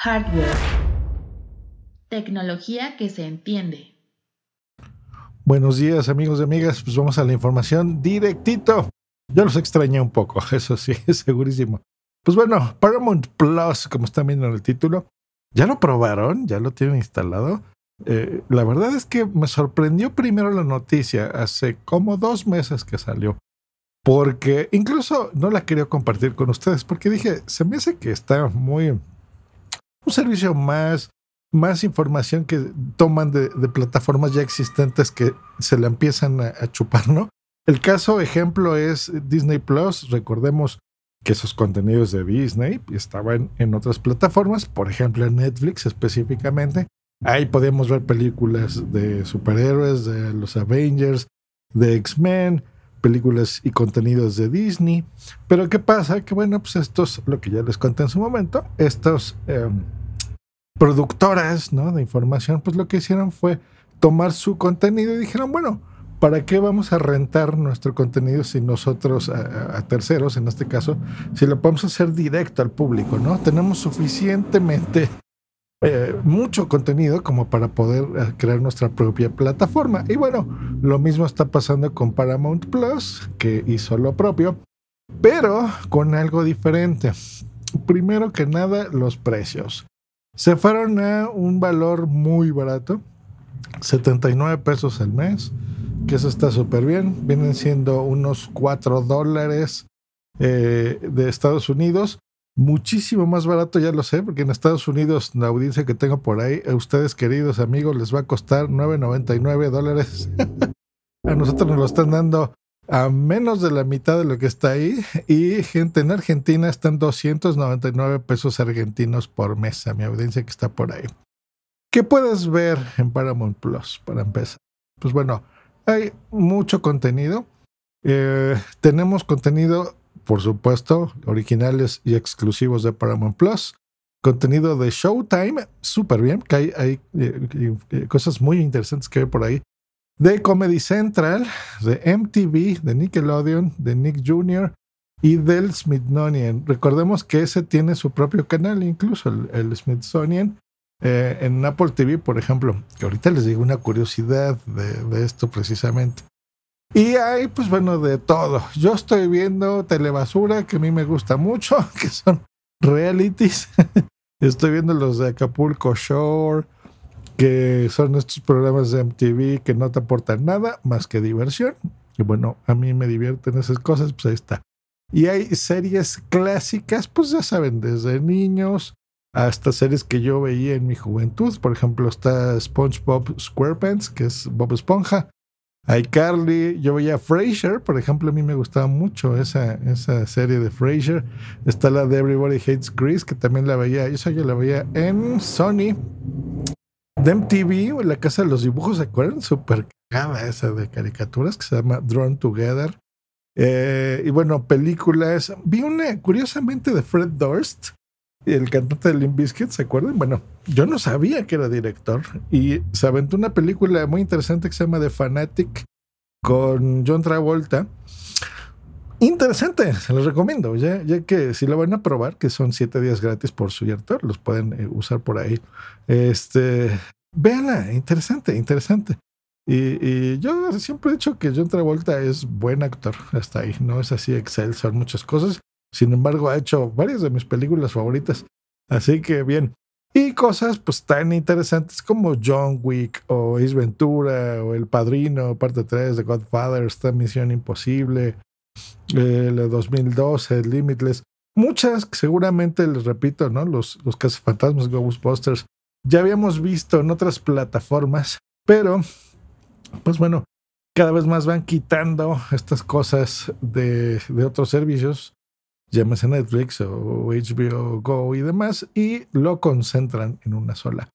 Hardware. Tecnología que se entiende. Buenos días amigos y amigas, pues vamos a la información directito. Yo los extrañé un poco, eso sí, segurísimo. Pues bueno, Paramount Plus, como están viendo en el título, ¿ya lo probaron? ¿Ya lo tienen instalado? Eh, la verdad es que me sorprendió primero la noticia hace como dos meses que salió. Porque incluso no la quería compartir con ustedes porque dije, se me hace que está muy... Un servicio más más información que toman de, plataformas ya existentes que se la empiezan a, chupar, ¿no? El caso ejemplo es Disney Plus. Recordemos que esos contenidos de Disney estaban en otras plataformas, por ejemplo en Netflix específicamente. Ahí podemos ver películas de superhéroes, de los Avengers, de X-Men, películas y contenidos de Disney. Pero ¿qué pasa? Que bueno, pues estos, lo que ya les conté en su momento, estos... Em, productoras ¿no? de información, pues lo que hicieron fue tomar su contenido y dijeron, bueno, ¿para qué vamos a rentar nuestro contenido si nosotros, a, terceros en este caso, si lo podemos hacer directo al público, ¿no? Tenemos suficientemente eh, mucho contenido como para poder eh, crear nuestra propia plataforma. Y bueno, lo mismo está pasando con Paramount Plus, que hizo lo propio, pero con algo diferente. Primero que nada, los precios. Se fueron a un valor muy barato, 79 pesos al mes, que eso está súper bien. Vienen siendo unos 4 dólares eh, de Estados Unidos. Muchísimo más barato, ya lo sé, porque en Estados Unidos, la audiencia que tengo por ahí, a ustedes queridos amigos, les va a costar 9,99 dólares. a nosotros nos lo están dando a menos de la mitad de lo que está ahí. Y gente en Argentina están 299 pesos argentinos por mes a mi audiencia que está por ahí. ¿Qué puedes ver en Paramount Plus para empezar? Pues bueno, hay mucho contenido. Eh, tenemos contenido, por supuesto, originales y exclusivos de Paramount Plus. Contenido de Showtime, súper bien, que hay, hay eh, eh, cosas muy interesantes que ver por ahí de Comedy Central, de MTV, de Nickelodeon, de Nick Jr. y del Smithsonian. Recordemos que ese tiene su propio canal, incluso el, Smithsonian. Eh, en Apple TV, por ejemplo, ahorita les digo una curiosidad de, de esto precisamente. Y hay, pues bueno, de todo. Yo estoy viendo telebasura que a mí me gusta mucho, que son realities. estoy viendo los de Acapulco Shore, que son estos programas de MTV que no te aportan nada más que diversión. Y bueno, a mí me divierten esas cosas, pues ahí está. Y hay series clásicas, pues ya saben, desde niños hasta series que yo veía en mi juventud. Por ejemplo, está SpongeBob SquarePants, que es Bob Esponja. Hay Carly, yo veía Frasier, por ejemplo, a mí me gustaba mucho esa, esa serie de Frasier. Está la de Everybody Hates Chris, que también la veía, esa yo la veía en Sony de MTV, la casa de los dibujos, ¿se acuerdan? Súper cagada esa de caricaturas que se llama Drawn Together. Eh, y bueno, películas. Vi una, curiosamente, de Fred Durst, el cantante de Limp Bizkit, ¿se acuerdan? Bueno, yo no sabía que era director y se aventó una película muy interesante que se llama The Fanatic con John Travolta. Interesante, se los recomiendo, ya, ya que si lo van a probar, que son siete días gratis por cierto, los pueden eh, usar por ahí. Este, véanla, interesante, interesante. Y, yo siempre he dicho que John Travolta es buen actor, hasta ahí, no es así excelso en muchas cosas. Sin embargo, ha hecho varias de mis películas favoritas. Así que bien. Y cosas pues tan interesantes como John Wick o Ace Ventura o El Padrino, parte 3 de Godfather, esta Misión Imposible, el 2012, Limitless, muchas seguramente les repito, ¿no? Los, los cazafantasmas Ghostbusters ya habíamos visto en otras plataformas, pero pues bueno, cada vez más van quitando estas cosas de, de otros servicios llámese Netflix o HBO Go y demás, y lo concentran en una sola.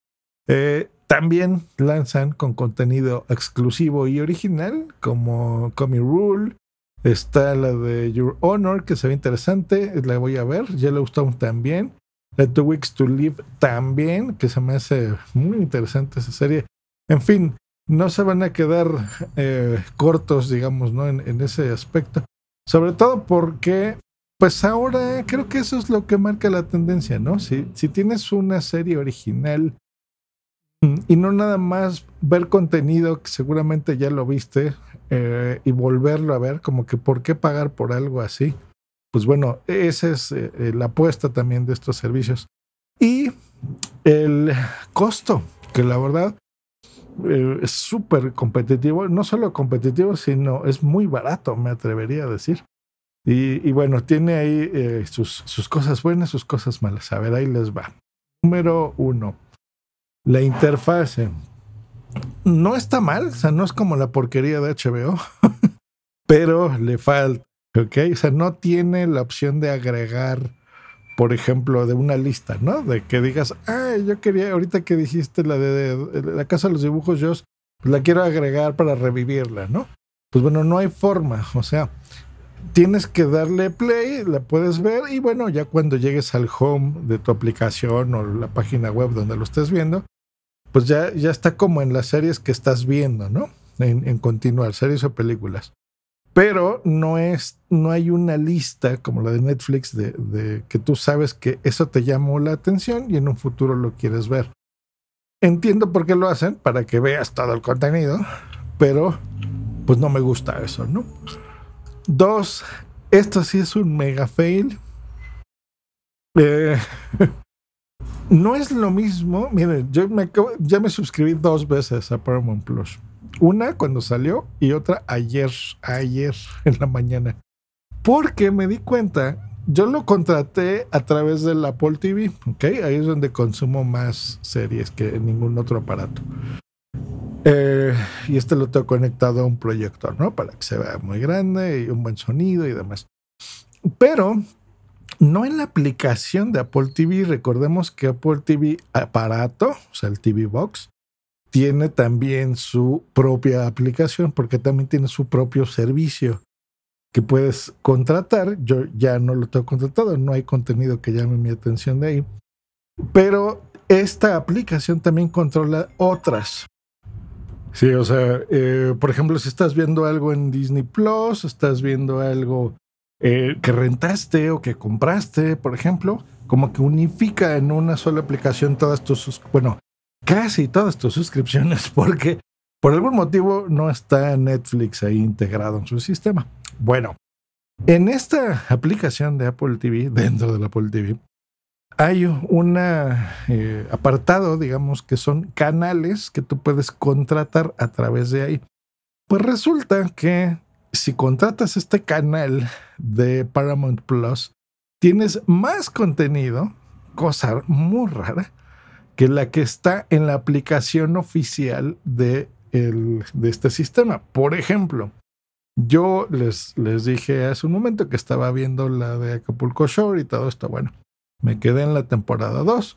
Eh, también lanzan con contenido exclusivo y original, como Comic Rule. Está la de Your Honor, que se ve interesante, la voy a ver. Yellowstone también. The Two Weeks to Live también, que se me hace muy interesante esa serie. En fin, no se van a quedar eh, cortos, digamos, ¿no? En, ese aspecto. Sobre todo porque, pues ahora creo que eso es lo que marca la tendencia, ¿no? Si, si tienes una serie original mm, y no nada más ver contenido que seguramente ya lo viste eh, y volverlo a ver, como que por qué pagar por algo así. Pues bueno, esa es eh, la apuesta también de estos servicios. Y el costo, que la verdad eh, es súper competitivo, no solo competitivo, sino es muy barato, me atrevería a decir. Y, bueno, tiene ahí eh, sus, sus cosas buenas, sus cosas malas. A ver, ahí les va. Número uno, la interfase. No está mal, o sea, no es como la porquería de HBO, pero le falta, ¿ok? O sea, no tiene la opción de agregar por ejemplo, de una lista, ¿no? De que digas, ah, yo quería, ahorita que dijiste la de, la casa de los dibujos, yo pues la quiero agregar para revivirla, ¿no? Pues bueno, no hay forma, o sea, tienes que darle play, la puedes ver y bueno, ya cuando llegues al home de tu aplicación o la página web donde lo estés viendo, pues ya, ya está como en las series que estás viendo, ¿no? En, en continuar, series o películas pero no es, no hay una lista como la de Netflix de, que tú sabes que eso te llamó la atención y en un futuro lo quieres ver. Entiendo por qué lo hacen, para que veas todo el contenido, pero pues no me gusta eso, ¿no? Dos, esto sí es un mega fail. Eh, no es lo mismo. Miren, yo me, ya me suscribí dos veces a Paramount Plus. Una cuando salió y otra ayer, ayer en la mañana. Porque me di cuenta, yo lo contraté a través del Apple TV, ¿ok? Ahí es donde consumo más series que en ningún otro aparato. Eh, y este lo tengo conectado a un proyector, ¿no? Para que se vea muy grande y un buen sonido y demás. Pero no en la aplicación de Apple TV. Recordemos que Apple TV aparato, o sea, el TV Box, tiene también su propia aplicación porque también tiene su propio servicio que puedes contratar. Yo ya no lo tengo contratado, no hay contenido que llame mi atención de ahí. Pero esta aplicación también controla otras. Sí, o sea, eh, por ejemplo, si estás viendo algo en Disney Plus, estás viendo algo eh, que rentaste o que compraste, por ejemplo, como que unifica en una sola aplicación todas tus, bueno, casi todas tus suscripciones porque por algún motivo no está Netflix ahí integrado en su sistema. Bueno, en esta aplicación de Apple TV, dentro del Apple TV, hay un eh, apartado, digamos, que son canales que tú puedes contratar a través de ahí. Pues resulta que si contratas este canal de Paramount Plus, tienes más contenido, cosa muy rara, que la que está en la aplicación oficial de, el, de este sistema. Por ejemplo, yo les, les dije hace un momento que estaba viendo la de Acapulco Shore y todo esto. Bueno, me quedé en la temporada 2.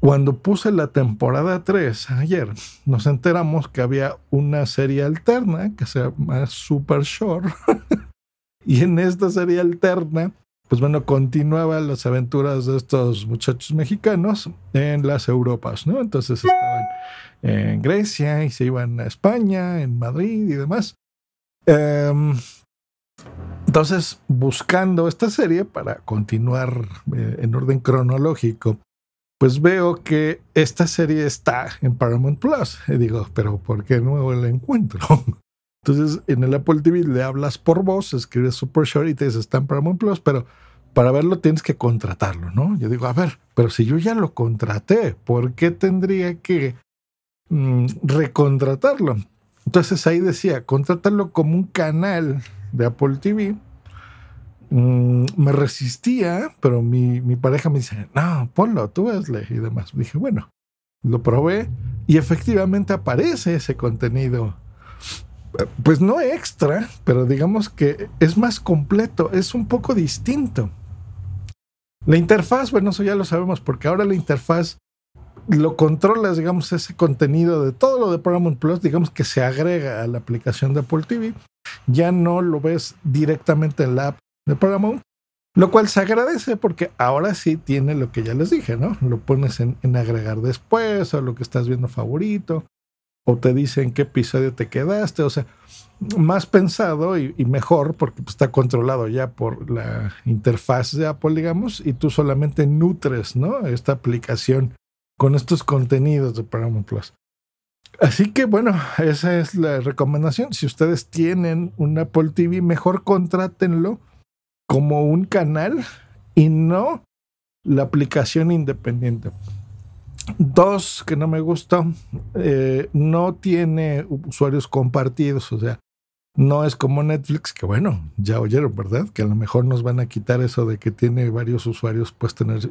Cuando puse la temporada 3 ayer, nos enteramos que había una serie alterna que se llama Super Shore. y en esta serie alterna pues bueno, continuaba las aventuras de estos muchachos mexicanos en las Europas, ¿no? Entonces estaban en Grecia y se iban a España, en Madrid y demás. Em, entonces, buscando esta serie para continuar eh, en orden cronológico, pues veo que esta serie está en Paramount Plus. Y digo, pero ¿por qué no la encuentro? Entonces, en el Apple TV le hablas por voz, escribes Super Short y te dice, está en Paramount Plus, pero para verlo tienes que contratarlo, ¿no? Yo digo, a ver, pero si yo ya lo contraté, ¿por qué tendría que mm, recontratarlo? Entonces ahí decía, contratarlo como un canal de Apple TV. Mm, me resistía, pero mi, mi, pareja me dice, no, ponlo, tú vesle y demás. Dije, bueno, lo probé y efectivamente aparece ese contenido pues no extra, pero digamos que es más completo, es un poco distinto. La interfaz, bueno, eso ya lo sabemos, porque ahora la interfaz lo controlas, digamos, ese contenido de todo lo de Paramount Plus, digamos que se agrega a la aplicación de Apple TV. Ya no lo ves directamente en la app de Paramount, lo cual se agradece porque ahora sí tiene lo que ya les dije, ¿no? Lo pones en, agregar después o lo que estás viendo favorito o te dicen qué episodio te quedaste, o sea, más pensado y, mejor porque pues, está controlado ya por la interfaz de Apple, digamos, y tú solamente nutres, ¿no? Esta aplicación con estos contenidos de Paramount Plus. Así que bueno, esa es la recomendación. Si ustedes tienen un Apple TV, mejor contrátenlo como un canal y no la aplicación independiente. Dos, que no me gusta, eh, no tiene usuarios compartidos, o sea, no es como Netflix, que bueno, ya oyeron, ¿verdad? Que a lo mejor nos van a quitar eso de que tiene varios usuarios, pues tener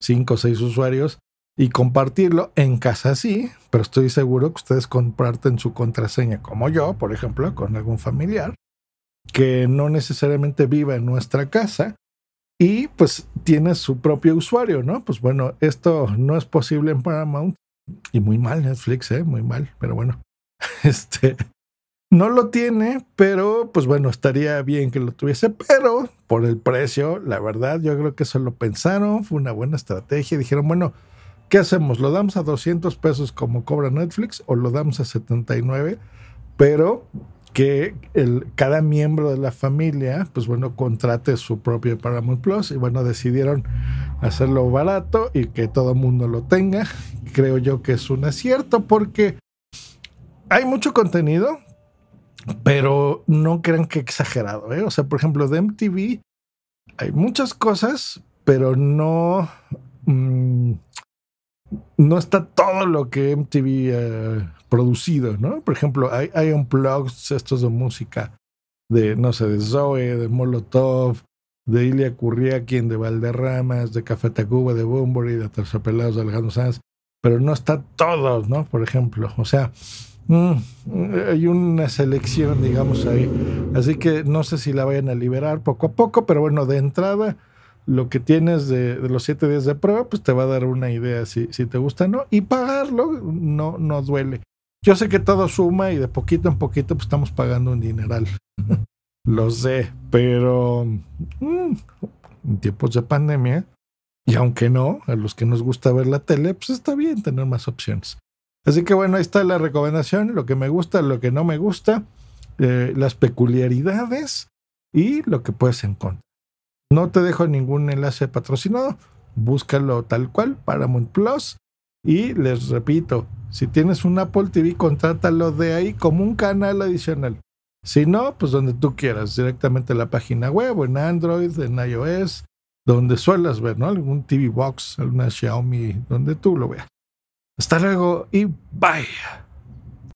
cinco o seis usuarios y compartirlo en casa sí, pero estoy seguro que ustedes comparten su contraseña, como yo, por ejemplo, con algún familiar que no necesariamente viva en nuestra casa y pues tiene su propio usuario, ¿no? Pues bueno, esto no es posible en Paramount y muy mal Netflix, ¿eh? Muy mal, pero bueno, este no lo tiene, pero pues bueno, estaría bien que lo tuviese, pero por el precio, la verdad, yo creo que eso lo pensaron, fue una buena estrategia, dijeron, bueno, ¿qué hacemos? ¿Lo damos a 200 pesos como cobra Netflix o lo damos a 79? Pero que el, cada miembro de la familia, pues bueno, contrate su propio Paramount Plus y bueno, decidieron hacerlo barato y que todo el mundo lo tenga. Creo yo que es un acierto porque hay mucho contenido, pero no crean que exagerado, ¿eh? O sea, por ejemplo, de MTV hay muchas cosas, pero no... Mm, no está todo lo que MTV eh, producido, ¿no? Por ejemplo, hay, hay unplugs estos de música de, no sé, de Zoe, de Molotov, de Ilia Curriaquín, de Valderramas, de Café Tacuba, de Bunbury, de Terciopelados, de Alejandro Sanz, pero no está todo, ¿no? Por ejemplo, o sea, mm, hay una selección, digamos, ahí. Así que no sé si la vayan a liberar poco a poco, pero bueno, de entrada lo que tienes de, los siete días de prueba, pues te va a dar una idea si, si te gusta o no. Y pagarlo no, no duele. Yo sé que todo suma y de poquito en poquito pues estamos pagando un dineral. Lo sé, pero mm, en tiempos de pandemia, y aunque no, a los que nos gusta ver la tele, pues está bien tener más opciones. Así que bueno, ahí está la recomendación, lo que me gusta, lo que no me gusta, eh, las peculiaridades y lo que puedes encontrar. No te dejo ningún enlace patrocinado, búscalo tal cual, Paramount Plus. Y les repito, si tienes un Apple TV, contrátalo de ahí como un canal adicional. Si no, pues donde tú quieras, directamente en la página web en Android, en iOS, donde suelas ver, ¿no? Algún TV Box, alguna Xiaomi, donde tú lo veas. Hasta luego y bye.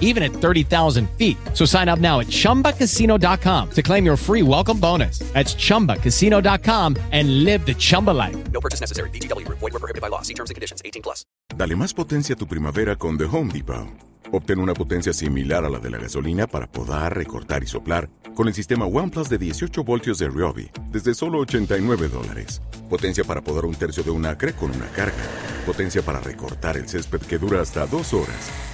even at 30,000 feet. So sign up now at chumbacasino.com to claim your free welcome bonus. That's chumbacasino.com and live the Chumba life. No purchase necessary. DTW, void, were prohibited by law. See terms and conditions 18 plus. Dale más potencia a tu primavera con The Home Depot. Obtén una potencia similar a la de la gasolina para podar, recortar y soplar con el sistema OnePlus de 18 voltios de Ryobi desde solo 89 dólares. Potencia para podar un tercio de un acre con una carga. Potencia para recortar el césped que dura hasta dos horas.